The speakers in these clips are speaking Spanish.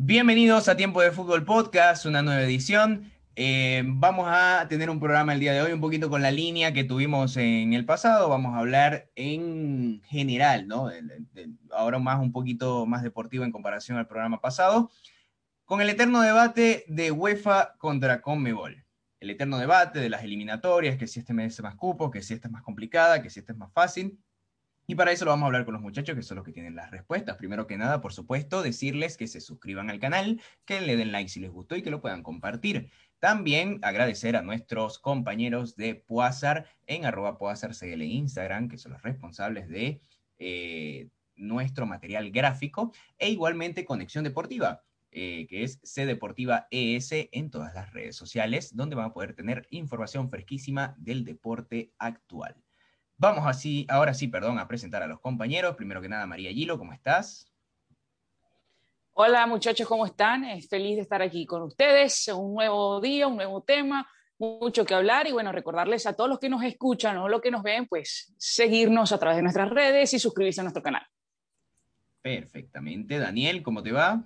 Bienvenidos a Tiempo de Fútbol Podcast, una nueva edición. Eh, vamos a tener un programa el día de hoy un poquito con la línea que tuvimos en el pasado. Vamos a hablar en general, ¿no? ahora más un poquito más deportivo en comparación al programa pasado, con el eterno debate de UEFA contra Conmebol. El eterno debate de las eliminatorias, que si este merece más cupos, que si esta es más complicada, que si esta es más fácil. Y para eso lo vamos a hablar con los muchachos, que son los que tienen las respuestas. Primero que nada, por supuesto, decirles que se suscriban al canal, que le den like si les gustó y que lo puedan compartir. También agradecer a nuestros compañeros de Puazar en arroba en Instagram, que son los responsables de eh, nuestro material gráfico, e igualmente Conexión Deportiva, eh, que es C Deportiva ES en todas las redes sociales, donde van a poder tener información fresquísima del deporte actual. Vamos así, ahora sí, perdón, a presentar a los compañeros. Primero que nada, María Gilo, ¿cómo estás? Hola muchachos, ¿cómo están? Es feliz de estar aquí con ustedes. Un nuevo día, un nuevo tema, mucho que hablar y bueno, recordarles a todos los que nos escuchan o los que nos ven, pues seguirnos a través de nuestras redes y suscribirse a nuestro canal. Perfectamente. Daniel, ¿cómo te va?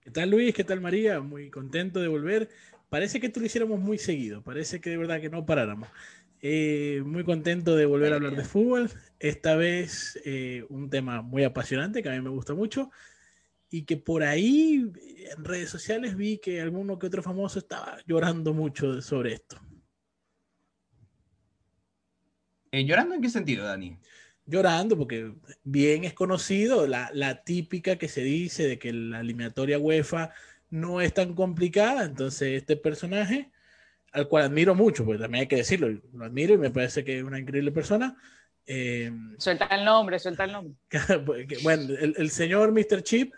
¿Qué tal Luis? ¿Qué tal María? Muy contento de volver. Parece que esto lo hiciéramos muy seguido, parece que de verdad que no paráramos. Eh, muy contento de volver a hablar de fútbol. Esta vez eh, un tema muy apasionante que a mí me gusta mucho y que por ahí en redes sociales vi que alguno que otro famoso estaba llorando mucho sobre esto. Eh, ¿Llorando en qué sentido, Dani? Llorando porque bien es conocido la, la, típica que se dice de que la eliminatoria UEFA no es tan complicada, entonces este personaje, al cual admiro mucho, porque también hay que decirlo, lo admiro y me parece que es una increíble persona. Eh, suelta el nombre, suelta el nombre. bueno, el, el señor Mr. Chip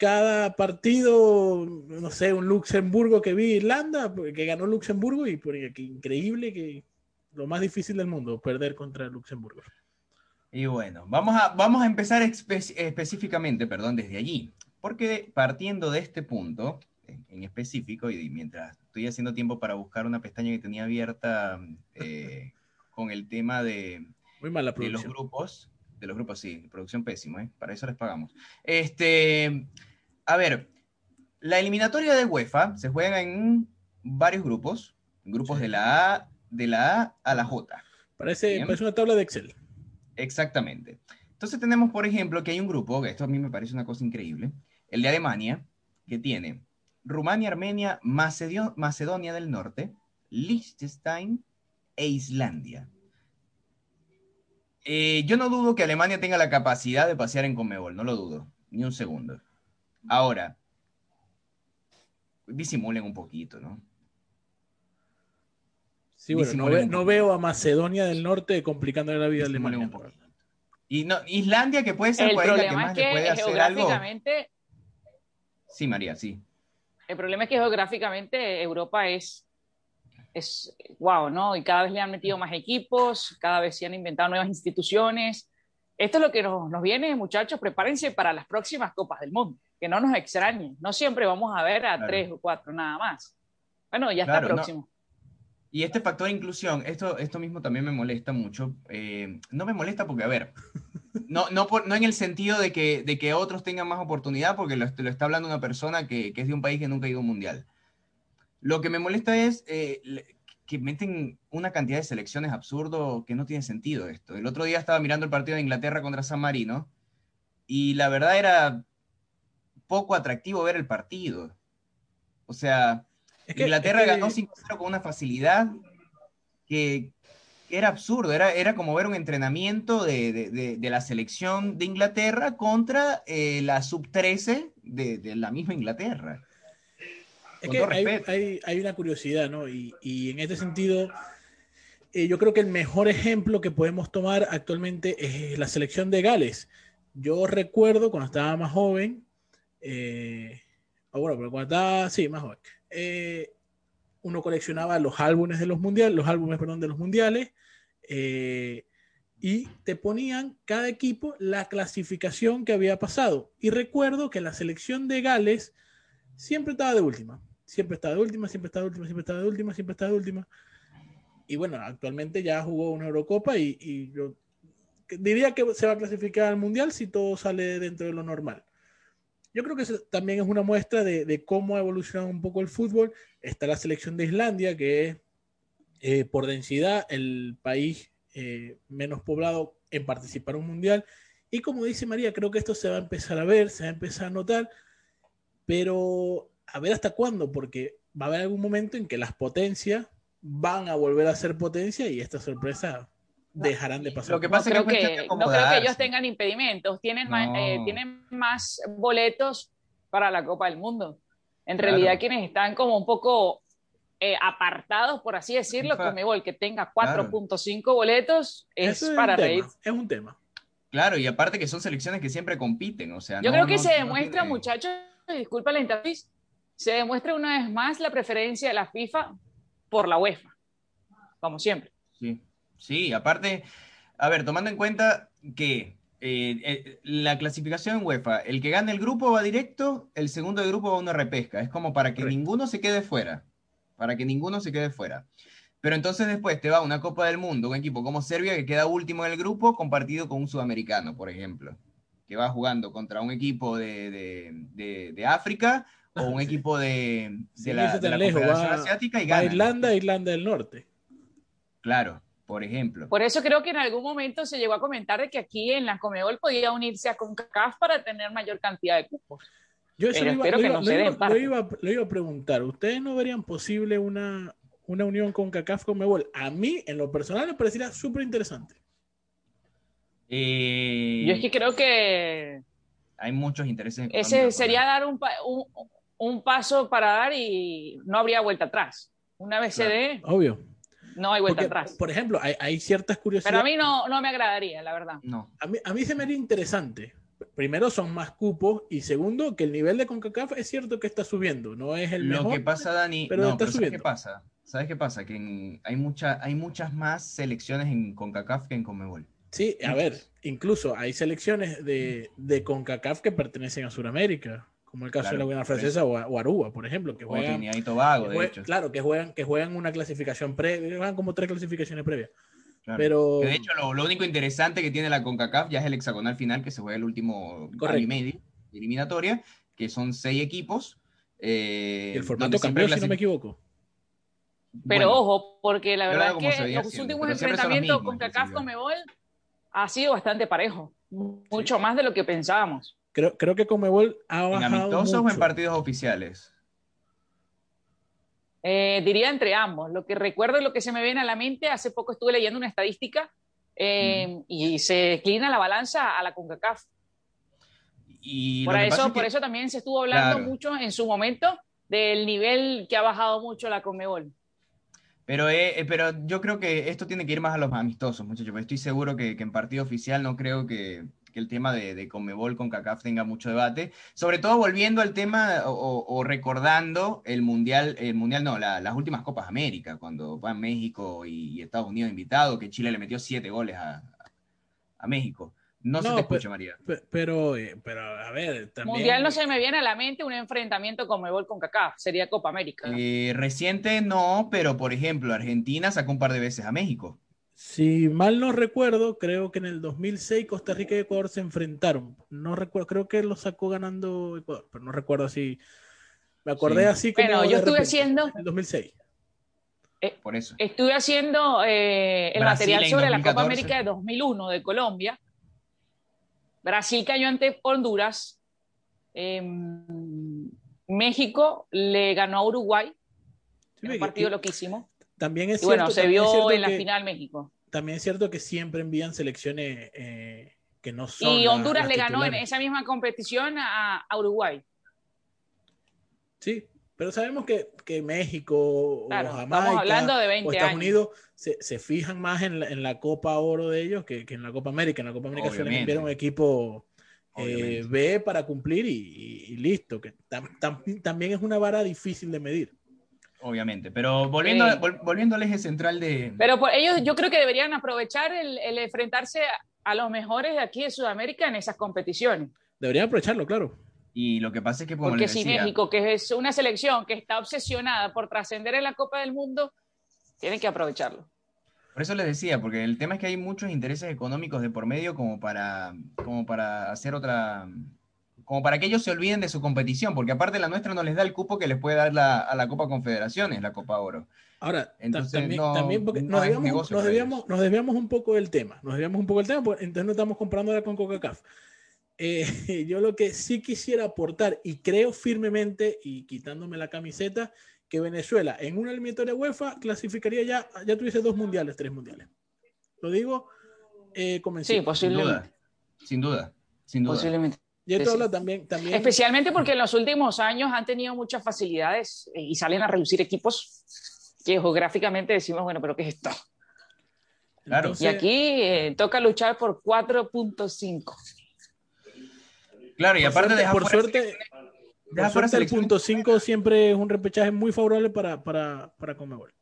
cada partido, no sé, un Luxemburgo que vi Irlanda, que ganó Luxemburgo y por increíble que lo más difícil del mundo, perder contra Luxemburgo. Y bueno, vamos a, vamos a empezar específicamente, perdón, desde allí, porque partiendo de este punto en específico, y mientras estoy haciendo tiempo para buscar una pestaña que tenía abierta eh, con el tema de, Muy mala de los grupos, de los grupos, sí, producción pésima, ¿eh? para eso les pagamos. Este, a ver, la eliminatoria de UEFA se juega en varios grupos, grupos de la A, de la A a la J. Parece, una tabla de Excel. Exactamente. Entonces tenemos, por ejemplo, que hay un grupo, que esto a mí me parece una cosa increíble, el de Alemania, que tiene Rumania, Armenia, Macedonia del Norte, Liechtenstein e Islandia. Eh, yo no dudo que Alemania tenga la capacidad de pasear en Comebol, no lo dudo, ni un segundo. Ahora, disimulen un poquito, ¿no? Sí, bueno, no, veo a Macedonia del Norte complicando la vida a Alemania. Y no, Islandia, que puede ser el problema que más es que le puede hacer algo. Sí, María, sí. El problema es que geográficamente Europa es, es wow, ¿no? Y cada vez le han metido más equipos, cada vez se han inventado nuevas instituciones. Esto es lo que nos, nos viene, muchachos. Prepárense para las próximas Copas del Mundo que no nos extrañe. No siempre vamos a ver a tres o cuatro nada más. Bueno, ya está próximo. Y este factor de inclusión, esto, esto mismo también me molesta mucho. Eh, no me molesta porque, a ver, no, no, no en el sentido de que, de que otros tengan más oportunidad, porque lo, lo está hablando una persona que, que, es de un país que nunca ha ido a un mundial. Lo que me molesta es eh, que meten una cantidad de selecciones absurdo que no tiene sentido esto. El otro día estaba mirando el partido de Inglaterra contra San Marino y la verdad era poco atractivo ver el partido. O sea, Inglaterra ganó 5-0 con una facilidad que, era absurdo, era, era como ver un entrenamiento de, la selección de Inglaterra contra eh, la sub-13 de, la misma Inglaterra. Es que hay, una curiosidad, ¿no? Y, en este sentido, eh, yo creo que el mejor ejemplo que podemos tomar actualmente es la selección de Gales. Yo recuerdo cuando estaba más joven, eh, bueno, pero cuando estaba, sí, más joven, eh, uno coleccionaba los álbumes de los mundiales, los álbumes, perdón, de los mundiales, eh, y te ponían cada equipo la clasificación que había pasado. Y recuerdo que la selección de Gales siempre estaba de última, siempre estaba de última, siempre estaba de última, siempre estaba de última, siempre estaba de última. Y bueno, actualmente ya jugó una Eurocopa y, y yo diría que se va a clasificar al mundial si todo sale dentro de lo normal. Yo creo que también es una muestra de, cómo ha evolucionado un poco el fútbol. Está la selección de Islandia, que es eh, por densidad el país eh, menos poblado en participar en un mundial. Y como dice María, creo que esto se va a empezar a ver, se va a empezar a notar, pero a ver hasta cuándo, porque va a haber algún momento en que las potencias van a volver a ser potencia y esta sorpresa dejarán de pasar. Lo que pasa no, creo que, no creo que ellos tengan impedimentos, tienen, más, eh, tienen más boletos para la Copa del Mundo. En realidad quienes están como un poco eh, apartados, por así decirlo, Comebol, que tenga 4.5 boletos, es para reír. Es un tema. Claro, y aparte que son selecciones que siempre compiten, o sea. Yo creo que se demuestra, muchachos, disculpa la intervención, se demuestra una vez más la preferencia de la FIFA por la UEFA, como siempre. Sí, sí, aparte, a ver, tomando en cuenta que eh, eh, la clasificación en UEFA, el que gane el grupo va directo, el segundo de grupo va a una repesca, es como para que ninguno se quede fuera para que ninguno se quede fuera. Pero entonces después te va una Copa del Mundo, un equipo como Serbia que queda último en el grupo compartido con un sudamericano, por ejemplo, que va jugando contra un equipo de, África o un equipo de, la, Confederación Asiática y gana. Irlanda, Irlanda del Norte. Claro, por ejemplo. Por eso creo que en algún momento se llegó a comentar de que aquí en la Comebol podía unirse a CONCACAF para tener mayor cantidad de cupos. Yo eso lo iba, lo, iba, a preguntar. ¿Ustedes no verían posible una, una unión con CACAF con Mebol? A mí, en lo personal, me parecería súper interesante. Eh, Yo es que creo que... Hay muchos intereses. Ese sería dar un, un, paso para dar y no habría vuelta atrás. Una vez se dé... Obvio. No hay vuelta atrás. Por ejemplo, hay, hay, ciertas curiosidades. Pero a mí no, no me agradaría, la verdad. No. A mí, a mí se me haría interesante primero son más cupos y segundo que el nivel de CONCACAF es cierto que está subiendo, no es el Lo que pasa, Dani, pero está subiendo. ¿sabes qué pasa? ¿Sabes qué pasa? Que hay, mucha, hay muchas más selecciones en CONCACAF que en CONMEBOL. Sí, a ver, incluso hay selecciones de, de CONCACAF que pertenecen a Sudamérica, como el caso de la Guayana Francesa o, Aruba, por ejemplo, que juegan... y Tobago, de hecho. Claro, que juegan, que juegan una clasificación previa, juegan como tres clasificaciones previas. Pero... de hecho, lo, único interesante que tiene la CONCACAF ya es el hexagonal final que se juega el último año y medio eliminatoria, que son seis equipos. Eh, el formato cambió, si no me equivoco. Pero ojo, porque la verdad es que los últimos enfrentamientos con CACAF Comebol ha sido bastante parejo, mucho más de lo que pensábamos. Creo, creo que Comebol ha bajado ¿En amistosos o en partidos oficiales? Eh, diría entre ambos. Lo que recuerdo y lo que se me viene a la mente, hace poco estuve leyendo una estadística eh, y se inclina la balanza a la CONCACAF. Y por, eso, por eso también se estuvo hablando mucho en su momento del nivel que ha bajado mucho la Conmebol. Pero, eh, pero yo creo que esto tiene que ir más a los amistosos, muchachos. Estoy seguro que en partido oficial no creo que, que el tema de, de Conmebol con CACAF tenga mucho debate, sobre todo volviendo al tema o, recordando el Mundial, el Mundial no, las últimas Copas América, cuando van México y, Estados Unidos invitados, que Chile le metió siete goles a, México. No, se te escucha, María. Pero, eh, pero, a ver, también... Mundial no se me viene a la mente un enfrentamiento Conmebol con CACAF, sería Copa América. Eh, reciente no, pero por ejemplo, Argentina sacó un par de veces a México. Si mal no recuerdo, creo que en el 2006 Costa Rica y Ecuador se enfrentaron. No recuerdo, creo que lo sacó ganando Ecuador, pero no recuerdo así. Me acordé así como. Bueno, yo estuve haciendo. En el 2006. Eh, Por eso. Estuve haciendo eh, el material sobre la Copa América de 2001 de Colombia. Brasil cayó ante Honduras. Em, México le ganó a Uruguay. un partido loquísimo. También es cierto, bueno, se vio en la final México. También es cierto que siempre envían selecciones eh, que no son. Y Honduras le ganó en esa misma competición a, Uruguay. Sí, pero sabemos que, que México o Jamaica hablando de o Estados Unidos se, se, fijan más en la, en la, Copa Oro de ellos que, que, en la Copa América. En la Copa América suelen enviar un equipo eh, B para cumplir y, listo, que también es una vara difícil de medir obviamente. Pero volviendo, volviendo al eje central de... Pero por ellos yo creo que deberían aprovechar el, enfrentarse a los mejores de aquí de Sudamérica en esas competiciones. Deberían aprovecharlo, claro. Y lo que pasa es que... Porque si México, que es una selección que está obsesionada por trascender en la Copa del Mundo, tienen que aprovecharlo. Por eso les decía, porque el tema es que hay muchos intereses económicos de por medio como para, como para hacer otra como para que ellos se olviden de su competición, porque aparte la nuestra no les da el cupo que les puede dar la, a la Copa Confederaciones, la Copa Oro. Ahora, Entonces, también, también porque nos, debíamos, nos, debíamos, un poco del tema, nos debíamos un poco del tema, porque entonces no estamos comprando ahora con Coca-Cola. Eh, yo lo que sí quisiera aportar, y creo firmemente, y quitándome la camiseta, que Venezuela en una eliminatoria UEFA clasificaría ya, ya tuviese dos mundiales, tres mundiales. Lo digo eh, Sí, posiblemente. Sin duda, sin duda. Posiblemente. Y esto también, también... Especialmente porque en los últimos años han tenido muchas facilidades eh, y salen a reducir equipos que geográficamente decimos, bueno, pero ¿qué es esto? Claro. y aquí eh, toca luchar por 4.5. Claro, y aparte de por suerte, por suerte el punto 5 siempre es un repechaje muy favorable para, para, para Comebol.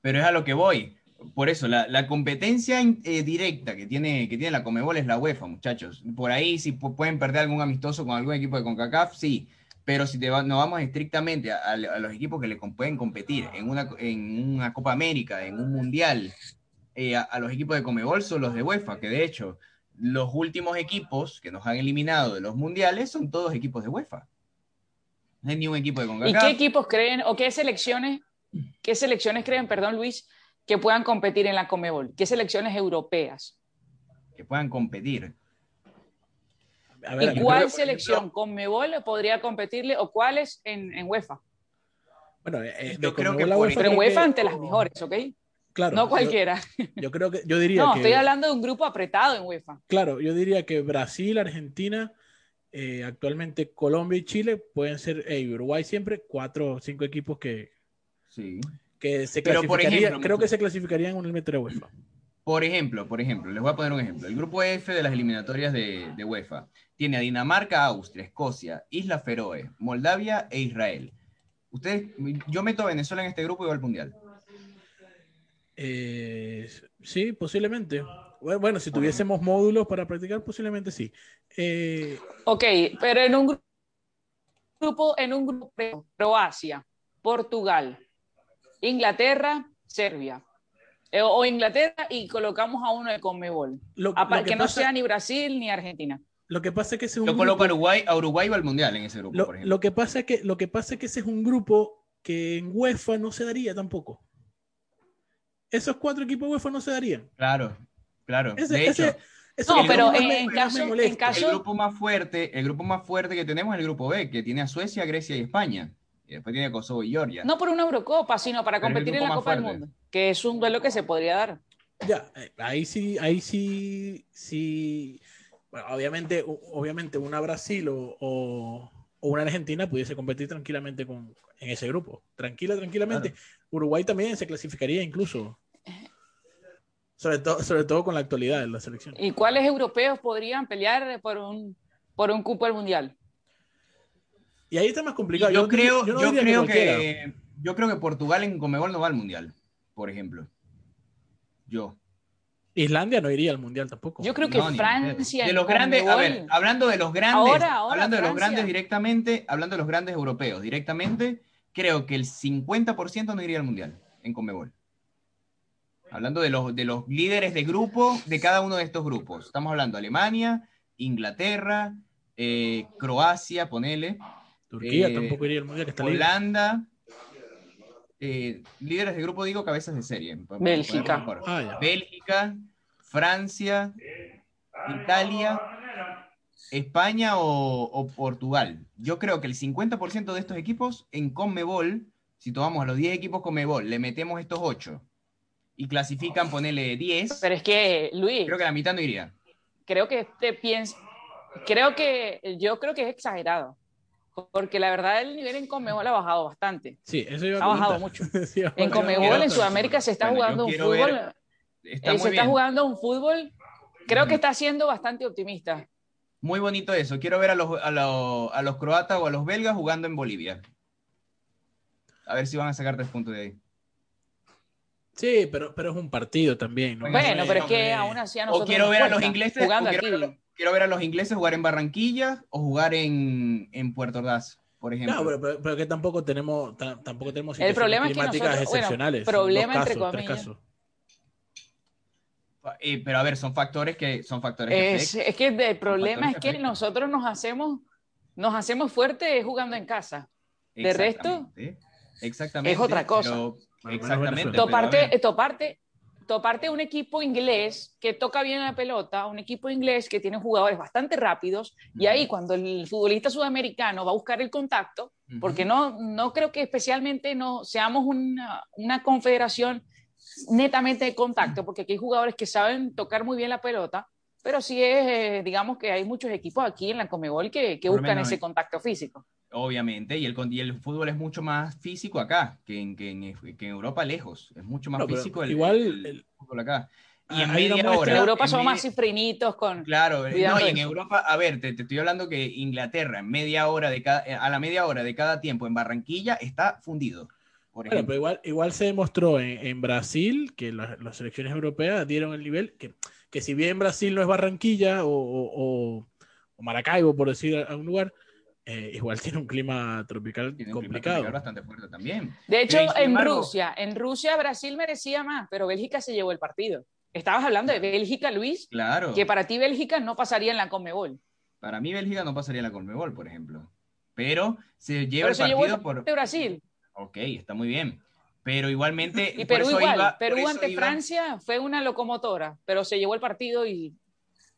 Pero es a lo que voy por eso, la, competencia eh, directa que tiene, que tiene la Comebol es la UEFA, muchachos. Por ahí, si pueden perder algún amistoso con algún equipo de CONCACAF, sí. Pero si te nos vamos estrictamente a, los equipos que le pueden competir en una, en una Copa América, en un Mundial, eh, a, los equipos de Comebol son los de UEFA, que de hecho, los últimos equipos que nos han eliminado de los Mundiales son todos equipos de UEFA. No hay ni un equipo de CONCACAF. ¿Y qué equipos creen o qué selecciones, qué selecciones creen, perdón Luis, que puedan competir en la Comebol? ¿Qué selecciones europeas? Que puedan competir. ¿Y cuál selección Conmebol podría competirle o cuáles en, en UEFA? Bueno, eh, eh, yo creo que pero en UEFA ante las mejores, ¿ok? Claro. No cualquiera. Yo, creo que yo diría no, estoy hablando de un grupo apretado en UEFA. Claro, yo diría que Brasil, Argentina, eh, actualmente Colombia y Chile pueden ser, Uruguay siempre, cuatro o cinco equipos que, sí que se clasificaría, creo que se clasificarían en el metro de UEFA. Por ejemplo, por ejemplo, les voy a poner un ejemplo. El grupo F de las eliminatorias de, de UEFA tiene a Dinamarca, Austria, Escocia, Isla Feroe, Moldavia e Israel. Ustedes, yo meto a Venezuela en este grupo y voy al mundial. Eh, sí, posiblemente. Bueno, si tuviésemos módulos para practicar, posiblemente sí. Eh, ok, pero en un grupo, en un grupo, Croacia, Portugal, Inglaterra, Serbia. Eh, o Inglaterra y colocamos a uno de Conmebol. Lo, que, no sea ni Brasil ni Argentina. Lo que pasa es que ese es un Yo coloco a Uruguay, a Uruguay va al Mundial en ese grupo, lo, por ejemplo. Lo que, pasa es que, lo que pasa es que ese es un grupo que en UEFA no se daría tampoco. Esos cuatro equipos UEFA no se darían. Claro, claro. de hecho, no, pero en, caso, en, caso, El grupo más fuerte, el grupo más fuerte que tenemos es el grupo B, que tiene a Suecia, Grecia y España después tiene Kosovo y Georgia. No por una Eurocopa, sino para competir en la Copa del Mundo, que es un duelo que se podría dar. Ya, eh, ahí sí, ahí sí, sí. obviamente, obviamente una Brasil o, una Argentina pudiese competir tranquilamente con, en ese grupo. Tranquila, tranquilamente. Uruguay también se clasificaría incluso. Sobre, todo sobre todo con la actualidad de la selección. ¿Y cuáles europeos podrían pelear por un, por un cupo al mundial? Y ahí está más complicado. Yo, creo, yo, creo que, yo creo que Portugal en Comebol no va al Mundial, por ejemplo. Yo. Islandia no iría al mundial tampoco. Yo creo que Francia. De los grandes, a ver, hablando de los grandes, hablando de los grandes directamente, hablando de los grandes europeos directamente, creo que el 50% no iría al mundial en Comebol. Hablando de los, de los líderes de grupo de cada uno de estos grupos. Estamos hablando de Alemania, Inglaterra, eh, Croacia, ponele, Turquía eh, tampoco iría al mundial, que está Holanda. Eh, líderes de grupo, digo cabezas de serie. Bélgica. Ah, Bélgica, Francia, Italia, España o, Portugal. Yo creo que el 50% de estos equipos en Conmebol, si tomamos a los 10 equipos Conmebol, le metemos estos 8 y clasifican, ponele 10. Pero es que, Luis. Creo que la mitad no iría. Creo que te piensa. Creo que. Yo creo que es exagerado. Porque la verdad el nivel en Comebol ha bajado bastante. Sí, eso Ha bajado mucho. en Comebol, en Sudamérica, se está jugando un fútbol. Eh, se está jugando un fútbol. Creo que está siendo bastante optimista. Muy bonito eso. Quiero ver a los, a, los, croatas o a los belgas jugando en Bolivia. A ver si van a sacar tres puntos de ahí. Sí, pero, pero es un partido también. Bueno, pero es que aún así a nosotros. O quiero ver a los ingleses jugando aquí quiero ver a los ingleses jugar en Barranquilla o jugar en, en Puerto Ordaz, por ejemplo. No, pero, que tampoco tenemos, tampoco tenemos el problema climáticas es que excepcionales. problema entre comillas. pero a ver, son factores que son factores es, que el problema es que nosotros nos hacemos nos hacemos fuertes jugando en casa. De resto, exactamente, es otra cosa. exactamente. Toparte, toparte, toparte un equipo inglés que toca bien la pelota, un equipo inglés que tiene jugadores bastante rápidos, y ahí cuando el futbolista sudamericano va a buscar el contacto, porque no, no creo que especialmente no seamos una, una confederación netamente de contacto, porque aquí hay jugadores que saben tocar muy bien la pelota, pero sí es, eh, digamos que hay muchos equipos aquí en la Comebol que, que buscan ese contacto físico. Obviamente, y el, y el fútbol es mucho más físico acá que en, que en, que en Europa lejos. Es mucho más físico el, igual, el, fútbol acá. Y en media hora. En Europa son más cifrinitos con. Claro, no, y en Europa, a ver, te, te, estoy hablando que Inglaterra, en media hora de cada, a la media hora de cada tiempo en Barranquilla está fundido. Por bueno, pero igual, igual se demostró en, en Brasil que las, las selecciones europeas dieron el nivel que que si bien Brasil no es Barranquilla o, o, o Maracaibo, por decir algún lugar, eh, igual tiene un clima tropical complicado. bastante fuerte también. De hecho, en Rusia, en Rusia Brasil merecía más, pero Bélgica se llevó el partido. Estabas hablando de Bélgica, Luis. Claro. Que para ti Bélgica no pasaría en la Conmebol. Para mí Bélgica no pasaría en la Conmebol, por ejemplo. Pero se lleva el partido por Brasil. Ok, está muy bien. Pero igualmente. Y Perú igual. Perú ante Francia fue una locomotora, pero se llevó el partido y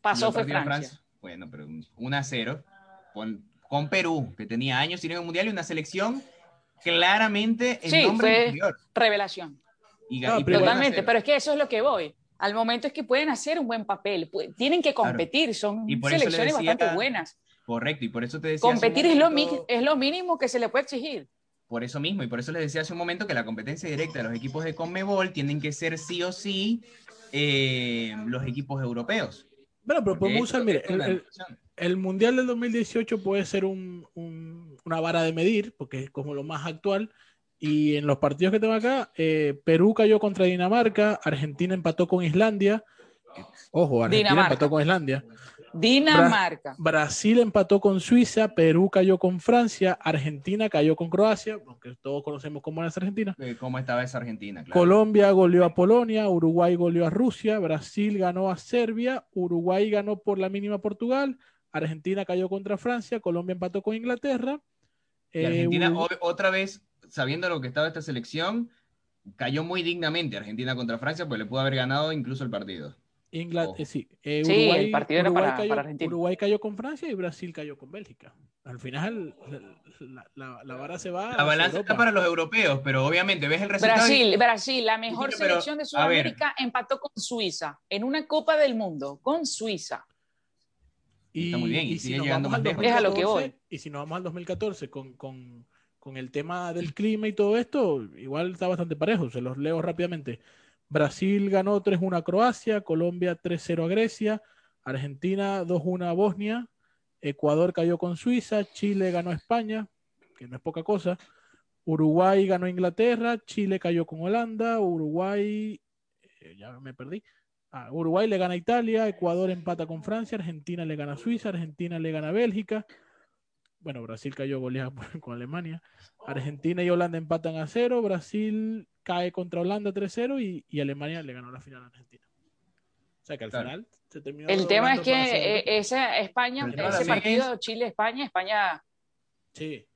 pasó fue Francia. Bueno, pero 1 a 0 con, con, Perú, que tenía años sin ir un mundial y una selección claramente en sí, nombre fue revelación. Totalmente, pero es que eso es lo que voy. Al momento es que pueden hacer un buen papel, tienen que competir, son selecciones bastante buenas. Correcto, y por eso te decía. Competir es, lo, es lo mínimo que se le puede exigir por eso mismo, y por eso les decía hace un momento que la competencia directa de los equipos de Conmebol tienen que ser sí o sí eh, los equipos europeos. Bueno, pero podemos usar, mire, el, Mundial del 2018 puede ser un, una vara de medir, porque es como lo más actual, y en los partidos que tengo acá, eh, Perú cayó contra Dinamarca, Argentina empató con Islandia, ojo, Argentina empató con Islandia, Dinamarca. Brasil empató con Suiza, Perú cayó con Francia, Argentina cayó con Croacia, aunque todos conocemos cómo es Argentina. ¿Cómo estaba esa Argentina? Colombia goleó a Polonia, Uruguay goleó a Rusia, Brasil ganó a Serbia, Uruguay ganó por la mínima a Portugal, Argentina cayó contra Francia, Colombia empató con Inglaterra. Y Argentina, eh, otra vez, sabiendo lo que estaba esta selección, cayó muy dignamente Argentina contra Francia, pues le pudo haber ganado incluso el partido. Inglaterra, eh, sí. Eh, Uruguay, el partido era para, cayó, Argentina. Uruguay cayó con Francia y Brasil cayó con Bélgica. Al final, la, la, la vara se va. La balanza está para los europeos, pero obviamente ves el resultado. Brasil, Brasil, la mejor selección de Sudamérica, empató con Suiza en una Copa del Mundo, con Suiza. Y, está muy bien, y, sigue llegando más lejos. Es a lo que voy. Y si nos vamos al 2014 con, con, con el tema del clima y todo esto, igual está bastante parejo. Se los leo rápidamente. Brasil ganó 3-1 a Croacia, Colombia 3-0 a Grecia, Argentina 2-1 a Bosnia, Ecuador cayó con Suiza, Chile ganó a España, que no es poca cosa, Uruguay ganó a Inglaterra, Chile cayó con Holanda, Uruguay, eh, ya me perdí, ah, Uruguay le gana a Italia, Ecuador empata con Francia, Argentina le gana a Suiza, Argentina le gana a Bélgica, bueno, Brasil cayó goleado con Alemania, Argentina y Holanda empatan a cero, Brasil cae contra Holanda 3-0 y, y, Alemania le ganó la final a Argentina. O sea que al final se terminó. El tema es que eh, esa España, ese partido Chile-España, España, sí,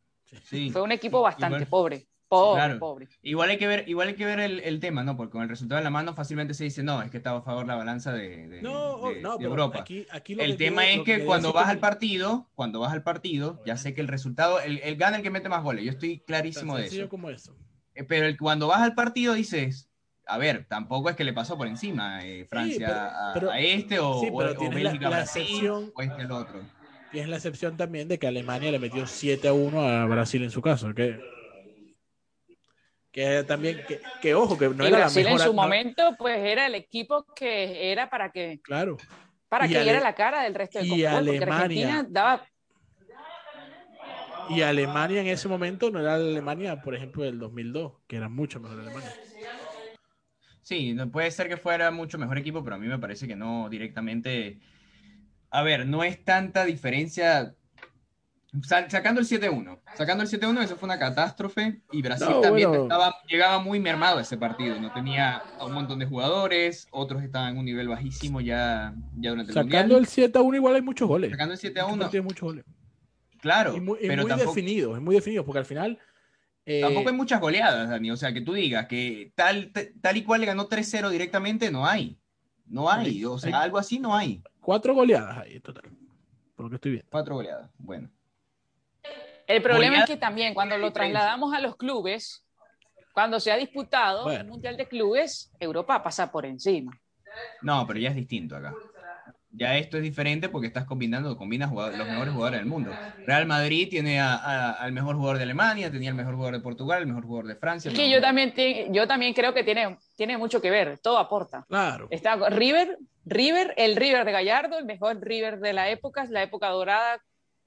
sí, fue un equipo bastante pobre. Pobre, pobre. Igual hay que ver, igual hay que ver el, el, tema, ¿no? Porque con el resultado en la mano fácilmente se dice, no, es que estaba a favor la balanza de, de, no, de, no, de Europa. Aquí, aquí el tema es que, cuando vas al partido, cuando vas al partido, ya sé que el resultado, el, el gana el que mete más goles. Yo estoy clarísimo de eso. como eso. Eh, pero el, cuando vas al partido dices, a ver, tampoco es que le pasó por encima eh, Francia a, este o, Bélgica a Brasil o este al otro. Tienes la excepción también de que Alemania le metió 7 a 1 a Brasil en su caso, que, que también, que, que ojo, que no era Brasil la mejor, en su momento, pues era el equipo que era para que, claro. para que diera la cara del resto del y Alemania, daba y Alemania en ese momento no era la Alemania, por ejemplo, del 2002, que era mucho mejor Alemania. Sí, puede ser que fuera mucho mejor equipo, pero a mí me parece que no directamente. A ver, no es tanta diferencia. Sacando el 7-1, sacando el 7-1, eso fue una catástrofe y Brasil también estaba, llegaba muy mermado a ese partido. No tenía a un montón de jugadores, otros estaban en un nivel bajísimo ya, ya durante el Sacando el 7-1, igual hay muchos goles. Sacando el 7-1, muchos goles Claro, y muy, pero muy definido, es muy definido, porque al final... Eh, tampoco hay muchas goleadas, Dani, o sea, que tú digas que tal, tal y cual le ganó 3-0 directamente, no hay. No hay, o sea, algo así no hay. Cuatro goleadas ahí, total, por lo que estoy viendo. Cuatro goleadas, bueno. El problema es que también cuando lo trasladamos a los clubes, cuando se ha disputado el Mundial de Clubes, Europa pasa por encima. No, pero ya es distinto acá. Ya esto es diferente porque estás combinando, combinas los mejores jugadores del mundo. Real Madrid tiene al mejor jugador de Alemania, tenía el mejor jugador de Portugal, el mejor jugador de Francia. Que yo también, yo también creo que tiene, tiene mucho que ver, todo aporta. Claro. Está River, River, el River de Gallardo, el mejor River de la época, la época dorada,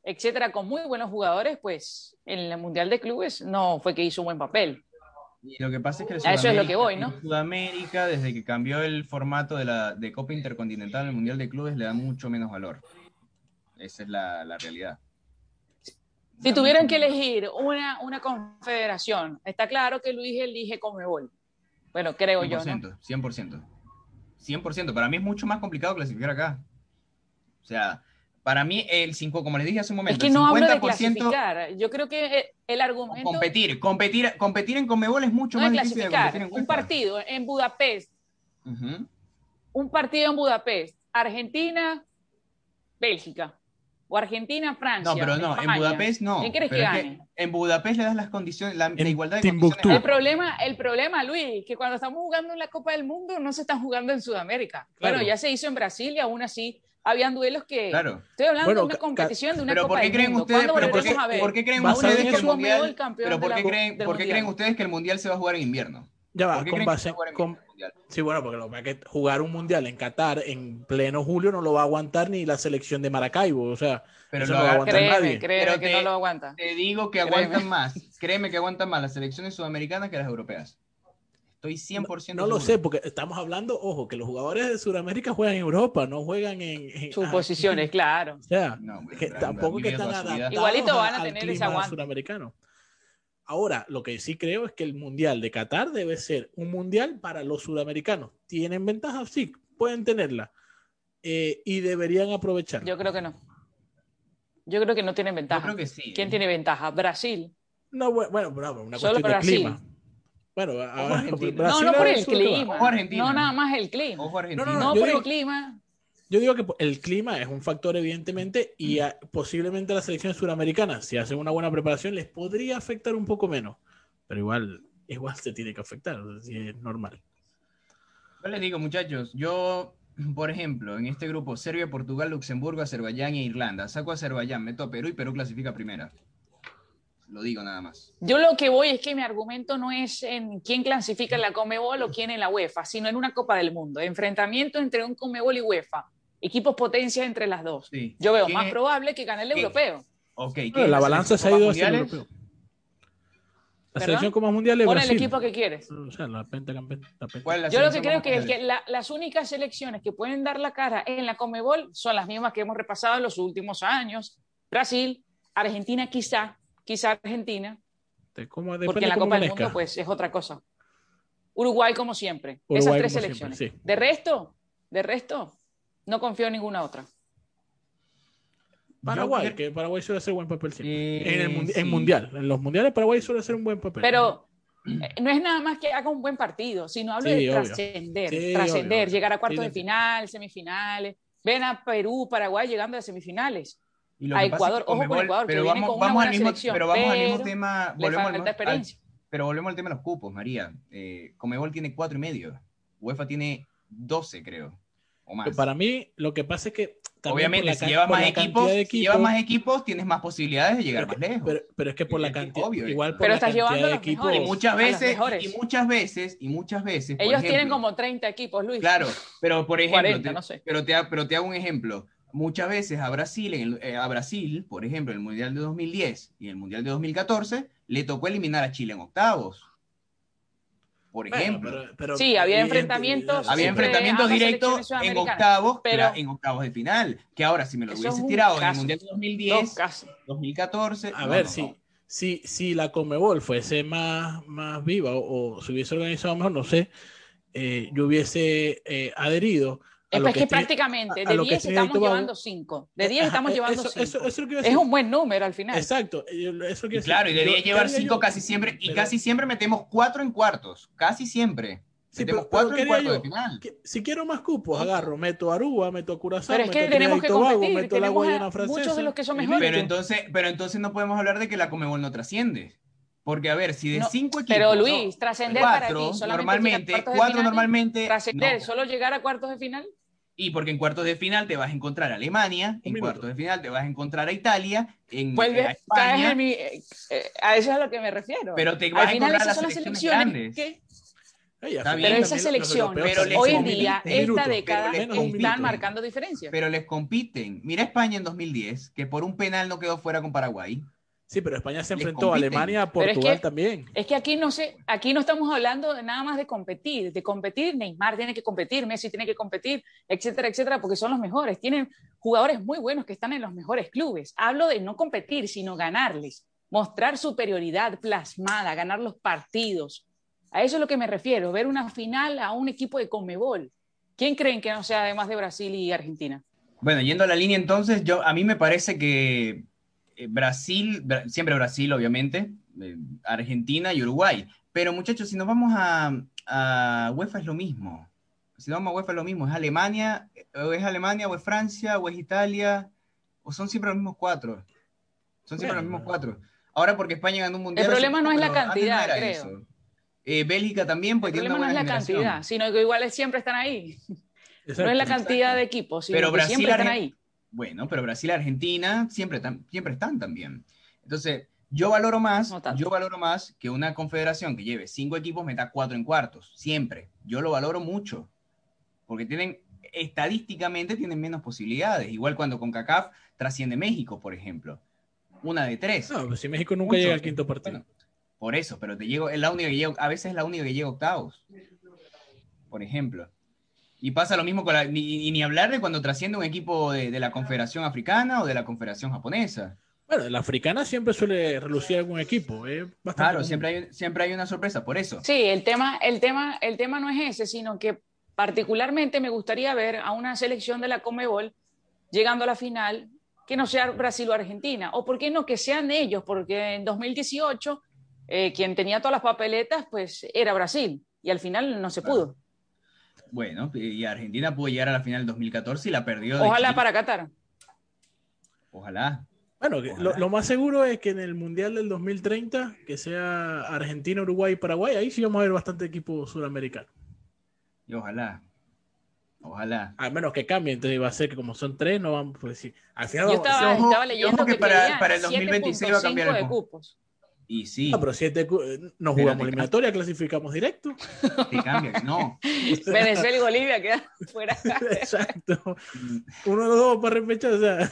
etcétera, con muy buenos jugadores, pues en el Mundial de Clubes no fue que hizo un buen papel. Y lo que pasa es que eso es lo que voy, ¿no? Sudamérica, desde que cambió el formato de la de Copa Intercontinental el Mundial de Clubes, le da mucho menos valor. Esa es la, la realidad. Si tuvieran que elegir una, una confederación, está claro que Luis elige Comebol. Bueno, creo yo. ¿no? 100%. 100%. Para mí es mucho más complicado clasificar acá. O sea, para mí, el 5, como les dije hace un momento, es que no hablo de clasificar. Yo creo que el argumento. Competir, competir, competir en Conmebol es mucho más difícil de competir en Un partido en Budapest. Un partido en Budapest. Argentina, Bélgica. O Argentina, Francia. No, pero no, en Budapest no. ¿Quién crees que gane? en Budapest le das las condiciones, la, igualdad de condiciones. El problema, el problema, Luis, que cuando estamos jugando en la Copa del Mundo no se está jugando en Sudamérica. Claro. Bueno, ya se hizo en Brasil y aún así habían duelos que. Claro. Estoy hablando de una competición, de una pero Copa ¿por qué creen ustedes, pero por qué, ¿por qué creen ustedes que el mundial, pero por qué creen, ¿por qué creen ustedes que el mundial se va a jugar en invierno? Ya va, con base. Con, sí, bueno, porque lo que jugar un mundial en Qatar en pleno julio no lo va a aguantar ni la selección de Maracaibo. O sea, pero eso no lo va a aguantar créeme, nadie. Créeme que no lo aguanta. Te digo que aguantan más. Créeme que aguantan más las selecciones sudamericanas que las europeas. Estoy 100% No, no lo sé, porque estamos hablando, ojo, que los jugadores de Sudamérica juegan en Europa, no juegan en. Sus posiciones, claro. O sea, que tampoco que están adaptados Igualito van a tener ese aguante. Sudamericano. Ahora, lo que sí creo es que el Mundial de Qatar debe ser un Mundial para los sudamericanos. ¿Tienen ventaja? Sí, pueden tenerla. Eh, y deberían aprovechar. Yo creo que no. Yo creo que no tienen ventaja. Yo creo que sí. ¿Quién tiene ventaja? Brasil. No, bueno, una cuestión de clima. Bueno, no, no por el clima. No, nada más el clima. No, no, no, por el clima. Yo digo que el clima es un factor, evidentemente, y posiblemente a las selecciones suramericanas, si hacen una buena preparación, les podría afectar un poco menos. Pero igual, igual se tiene que afectar, es normal. Yo les digo, muchachos, yo, por ejemplo, en este grupo, Serbia, Portugal, Luxemburgo, Azerbaiyán e Irlanda, saco a Azerbaiyán, meto a Perú y Perú clasifica primera. Lo digo nada más. Yo lo que voy es que mi argumento no es en quién clasifica en la Comebol o quién en la UEFA, sino en una Copa del Mundo. Enfrentamiento entre un Comebol y UEFA. Equipos potencias entre las dos. Yo veo más probable que gane el europeo. Okay, la balanza se ha ido hacia el europeo. La selección como mundial es Pon el equipo que quieres. O sea, la penta, Yo lo que creo que es que las únicas selecciones que pueden dar la cara en la Comebol son las mismas que hemos repasado en los últimos años. Brasil, Argentina quizá, quizá Argentina, porque en la Copa del Mundo pues es otra cosa. Uruguay como siempre, esas tres selecciones. De resto, de resto, no confío en ninguna otra. Paraguay, que Paraguay suele hacer buen papel siempre. en, el mundial, en los mundiales Paraguay suele hacer un buen papel. Pero eh, no es nada más que haga un buen partido, sino hablo de trascender, trascender, llegar a cuartos de final, semifinales. Ven a Perú, Paraguay llegando a semifinales a Ecuador, ojo con Ecuador, pero vamos, vamos al mismo, pero vamos al mismo tema, volvemos al, pero volvemos al tema de los cupos, María. Eh, Comebol tiene cuatro y medio, UEFA tiene 12, creo, o más. para mí, lo que pasa es que Obviamente, si llevas más equipos, si llevas más equipos, tienes más posibilidades de llegar más lejos. Pero, es que por la cantidad, obvio, igual por pero la estás cantidad de equipos. Y muchas veces, y muchas veces, y muchas veces. Ellos tienen como 30 equipos, Luis. Claro, pero por ejemplo, 40, no sé. pero, te, pero te hago un ejemplo muchas veces a Brasil, en eh, a Brasil, por ejemplo, en el Mundial de 2010 y el Mundial de 2014, le tocó eliminar a Chile en octavos. Por ejemplo. sí, había enfrentamientos. Había enfrentamientos directos en octavos, pero en octavos de final. Que ahora, si me lo hubiese tirado en el Mundial de 2010, 2014. A ver, Si, si, la Comebol fuese más, más viva o, se hubiese organizado mejor, no sé, eh, yo hubiese eh, adherido Es que, prácticamente de 10 estamos llevando 5. De 10 estamos llevando 5. Es un buen número al final. Exacto. Eso y claro, y de 10 llevar 5 casi siempre. Y casi siempre metemos 4 en cuartos. Casi siempre. Sí, metemos 4 en cuartos de final. si quiero más cupos, agarro. Meto Aruba, meto a Curazao. Pero es que tenemos que competir. meto la Guayana Francesa. Muchos de los que son mejores. Pero entonces, pero entonces no podemos hablar de que la Comebol no trasciende. Porque, a ver, si de cinco equipos. Pero Luis, trascender para ti. Normalmente, cuatro normalmente. Trascender, solo llegar a cuartos de final. Y porque en cuartos de final te vas a encontrar a Alemania, en cuartos de final te vas a encontrar a Italia, en pues a España. Eh, a eso es a lo que me me Pero te vas a encontrar a las selecciones grandes. ¿qué? pero esa selección, hoy en día, esta década, están marcando diferencias. Pero les compiten. Mira España en 2010, que por un penal no quedó fuera con Paraguay. Sí, pero España se enfrentó a Alemania, a Portugal también. Es que aquí no sé, aquí no estamos hablando de nada más de competir, de competir, Neymar tiene que competir, Messi tiene que competir, etcétera, etcétera, porque son los mejores, tienen jugadores muy buenos que están en los mejores clubes. Hablo de no competir, sino ganarles, mostrar superioridad plasmada, ganar los partidos. A eso es lo que me refiero, ver una final a un equipo de Conmebol. ¿Quién creen que no sea además de Brasil y Argentina? Bueno, yendo a la línea entonces, yo a mí me parece que eh, Brasil, siempre Brasil, obviamente, eh, Argentina y Uruguay. Pero muchachos, si nos vamos a, a, UEFA es lo mismo. Si nos vamos a UEFA es lo mismo. Es Alemania, o es Alemania, o es Francia, o es Italia, o son siempre los mismos cuatro. Son siempre los mismos cuatro. Ahora porque España ganó un mundial. El problema no es la cantidad, creo. Eh, Bélgica también, pues El problema no es la cantidad, sino que igual siempre están ahí. no es la cantidad de equipos, sino pero que siempre están ahí. Bueno, pero Brasil y Argentina siempre, siempre están también. Entonces, yo valoro más, yo valoro más que una confederación que lleve cinco equipos meta cuatro en cuartos, siempre. Yo lo valoro mucho, porque tienen, estadísticamente tienen menos posibilidades. Igual cuando con CACAF trasciende México, por ejemplo. Una de tres. No, pues si México nunca llega al quinto partido. por eso, pero te llego, es la única que llego, a veces es la única que llega a octavos. Por ejemplo. Y pasa lo mismo con la, ni, ni hablar de cuando trasciende un equipo de, la Confederación Africana o de la Confederación Japonesa. Bueno, la africana siempre suele relucir algún equipo. ¿eh? claro, siempre hay, siempre hay una sorpresa, por eso. Sí, el tema, el, tema, el tema no es ese, sino que particularmente me gustaría ver a una selección de la Comebol llegando a la final que no sea Brasil o Argentina, o por qué no que sean ellos, porque en 2018 eh, quien tenía todas las papeletas pues era Brasil y al final no se pudo. Bueno, y Argentina pudo llegar a la final del 2014 y la perdió. Ojalá para Qatar. Ojalá. Bueno, Lo, más seguro es que en el Mundial del 2030, que sea Argentina, Uruguay y Paraguay, ahí sí vamos a ver bastante equipo sudamericano. Y ojalá. Ojalá. Al menos que cambie, entonces va a ser que como son tres, no vamos a decir. Al final Yo estaba, leyendo que, para, para, el 2026 va a cambiar el cupos. Y sí. Ah, pero siete, nos jugamos eliminatoria, clasificamos directo. Te cambia, no. Venezuela y Bolivia quedan fuera. Exacto. Uno de los dos para repechar, o sea.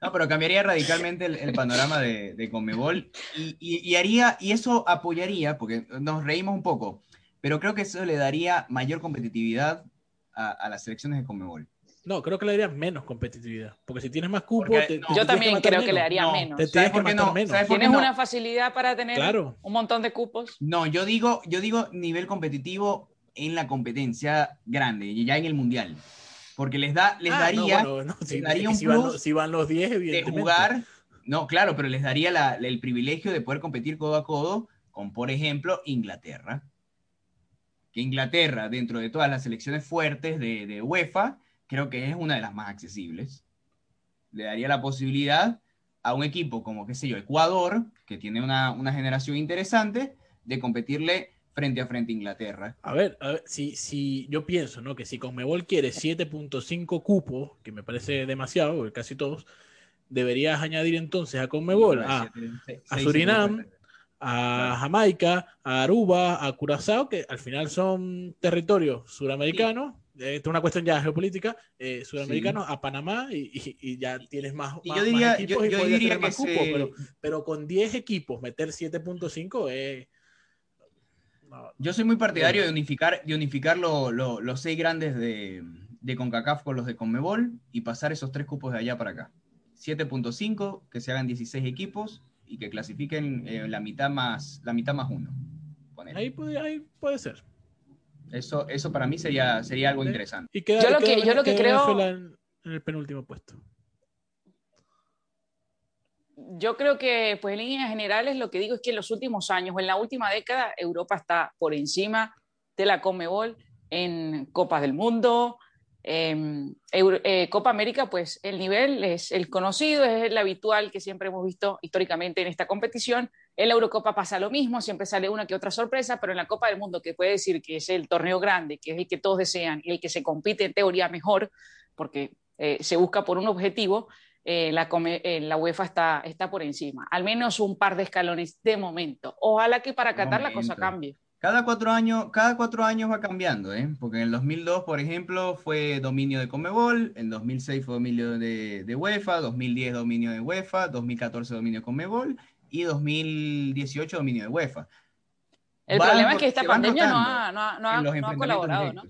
No, pero cambiaría radicalmente el, panorama de, de Conmebol y, y, haría, y eso apoyaría, porque nos reímos un poco, pero creo que eso le daría mayor competitividad a, a las selecciones de Conmebol. No, creo que le daría menos competitividad. Porque si tienes más cupos. yo también creo que le daría menos. Te tienes que no? menos. Tienes una facilidad para tener un montón de cupos. No, yo digo, yo digo nivel competitivo en la competencia grande, ya en el mundial. Porque les da, les ah, daría, si, daría un si, van, si, van, los 10, de jugar. No, claro, pero les daría el privilegio de poder competir codo a codo con, por ejemplo, Inglaterra. Que Inglaterra, dentro de todas las selecciones fuertes de, de UEFA, creo que es una de las más accesibles. Le daría la posibilidad a un equipo como, qué sé yo, Ecuador, que tiene una, generación interesante, de competirle frente a frente a Inglaterra. A ver, a ver si, si yo pienso ¿no? que si Conmebol quiere 7.5 cupos, que me parece demasiado, casi todos, deberías añadir entonces a Conmebol a, a Surinam, a Jamaica, a Aruba, a Curazao, que al final son territorios suramericanos, es una cuestión ya geopolítica, eh, sudamericanos a Panamá y, ya tienes más, yo diría, equipos yo, y diría más cupos, pero, pero, con 10 equipos meter 7.5 es... Yo soy muy partidario de unificar, de unificar los seis grandes de, de CONCACAF con los de CONMEBOL y pasar esos tres cupos de allá para acá. 7.5, que se hagan 16 equipos y que clasifiquen eh, la mitad más la mitad más uno. Ahí puede, ahí puede ser. Eso, eso para mí sería, sería algo interesante. Y yo, lo que, yo lo que creo... En el penúltimo puesto. Yo creo que, pues en líneas generales, lo que digo es que en los últimos años o en la última década, Europa está por encima de la Comebol en Copas del Mundo, eh, Copa América, pues el nivel es el conocido, es el habitual que siempre hemos visto históricamente en esta competición. En la Eurocopa pasa lo mismo, siempre sale una que otra sorpresa, pero en la Copa del Mundo, que puede decir que es el torneo grande, que es el que todos desean y el que se compite en teoría mejor, porque eh, se busca por un objetivo, eh, la, la, UEFA está, está por encima, al menos un par de escalones de momento. Ojalá que para Qatar la cosa cambie. Cada cuatro años, cada cuatro años va cambiando, ¿eh? porque en el 2002, por ejemplo, fue dominio de Comebol, en 2006 fue dominio de, de UEFA, 2010 dominio de UEFA, 2014 dominio de Comebol y 2018 dominio de UEFA. El problema es que esta pandemia no ha, no, no, no ha colaborado, ¿no?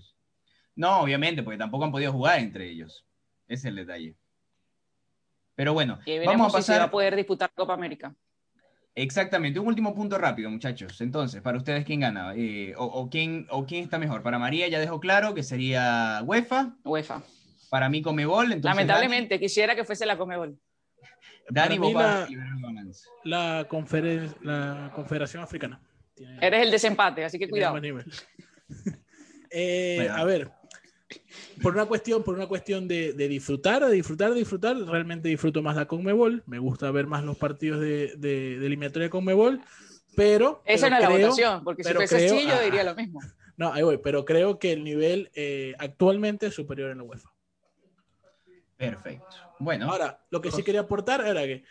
No, obviamente, porque tampoco han podido jugar entre ellos. Ese es el detalle. Pero bueno, vamos a pasar. Si se va a poder disputar Copa América. Exactamente, un último punto rápido, muchachos. Entonces, para ustedes, ¿quién gana? Eh, o, quién, ¿O quién está mejor? Para María ya dejó claro que sería UEFA. UEFA. Para mí, Comebol. Entonces, Lamentablemente, quisiera que fuese la Comebol. Dani, la, la, la Confederación Africana. Eres el desempate, así que cuidado. Eh, a ver, por una cuestión, por una cuestión de, disfrutar, de disfrutar, de disfrutar, realmente disfruto más la Conmebol. Me gusta ver más los partidos de, de, de eliminatoria de Conmebol, pero. Esa no es la votación, porque si fuese así, yo diría lo mismo. No, ahí voy, pero creo que el nivel eh, actualmente es superior en la UEFA. Perfecto. Bueno. Ahora, lo que sí quería aportar era que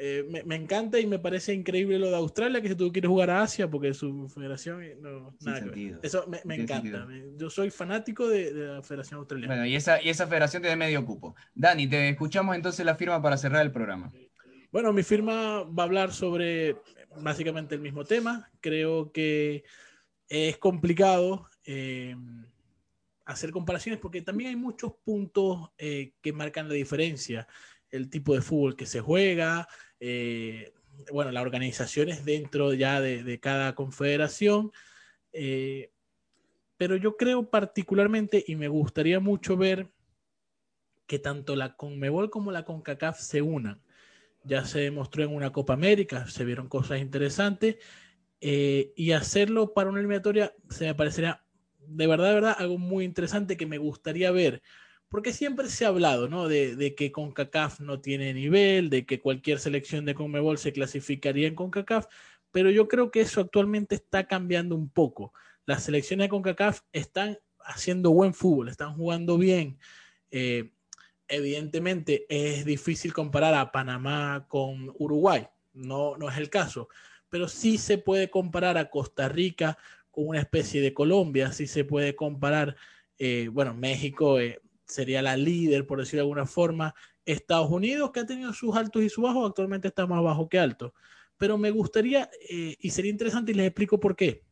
eh, me, encanta y me parece increíble lo de Australia, que si tú quieres jugar a Asia, porque su federación, no, nada Eso me, encanta. Yo soy fanático de, la Federación Australiana. Bueno, y esa, y esa federación tiene medio cupo. Dani, te escuchamos entonces la firma para cerrar el programa. Bueno, mi firma va a hablar sobre básicamente el mismo tema. Creo que es complicado eh, hacer comparaciones porque también hay muchos puntos eh, que marcan la diferencia. El tipo de fútbol que se juega, eh, bueno, las organizaciones dentro ya de, cada confederación. Eh, pero yo creo particularmente y me gustaría mucho ver que tanto la Conmebol como la CONCACAF se unan. Ya se demostró en una Copa América, se vieron cosas interesantes eh, y hacerlo para una eliminatoria se me parecería de verdad, verdad, algo muy interesante que me gustaría ver porque siempre se ha hablado, ¿no? De, de, que CONCACAF no tiene nivel, de que cualquier selección de CONMEBOL se clasificaría en CONCACAF, pero yo creo que eso actualmente está cambiando un poco. Las selecciones de CONCACAF están haciendo buen fútbol, están jugando bien. Eh, evidentemente es difícil comparar a Panamá con Uruguay, no, no es el caso, pero sí se puede comparar a Costa Rica una especie de Colombia, sí se puede comparar, eh, bueno, México. Eh, sería la líder, por decirlo de alguna forma. Estados Unidos, que ha tenido sus altos y sus bajos, actualmente está más bajo que alto. Pero me gustaría, eh, y sería interesante, y les explico por qué.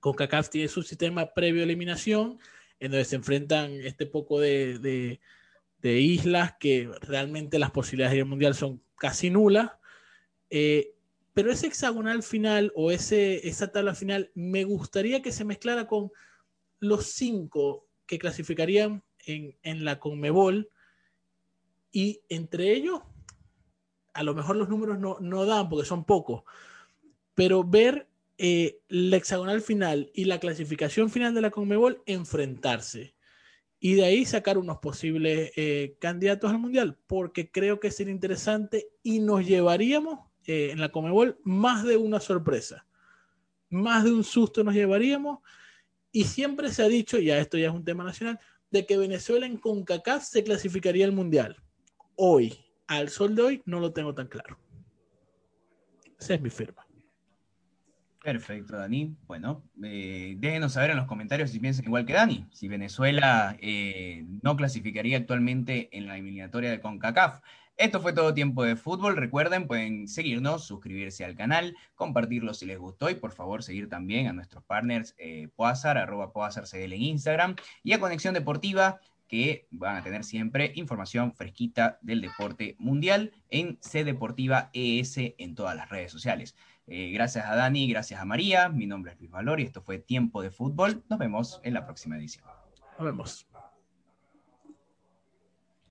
CONCACAF tiene su sistema previo eliminación, en donde se enfrentan este poco de, de, islas que realmente las posibilidades de mundial son casi nulas. Eh, pero ese hexagonal final o ese, esa tabla final me gustaría que se mezclara con los cinco que clasificarían en, la Conmebol y entre ellos, a lo mejor los números no, dan porque son pocos, pero ver eh, la hexagonal final y la clasificación final de la Conmebol enfrentarse y de ahí sacar unos posibles eh, candidatos al mundial, porque creo que sería interesante y nos llevaríamos eh, en la Conmebol más de una sorpresa, más de un susto nos llevaríamos. Y siempre se ha dicho, ya esto ya es un tema nacional, de que Venezuela en CONCACAF se clasificaría al Mundial. Hoy, al sol de hoy, no lo tengo tan claro. Esa es mi firma. Perfecto, Dani. Bueno, eh, déjenos saber en los comentarios si piensan igual que Dani, si Venezuela eh, no clasificaría actualmente en la eliminatoria de CONCACAF. Esto fue todo tiempo de fútbol. Recuerden, pueden seguirnos, suscribirse al canal, compartirlo si les gustó y por favor seguir también a nuestros partners eh, Poazar, arroba en Instagram y a Conexión Deportiva que van a tener siempre información fresquita del deporte mundial en C ES en todas las redes sociales. Eh, gracias a Dani, gracias a María. Mi nombre es Luis Valor y esto fue Tiempo de Fútbol. Nos vemos en la próxima edición. Nos vemos.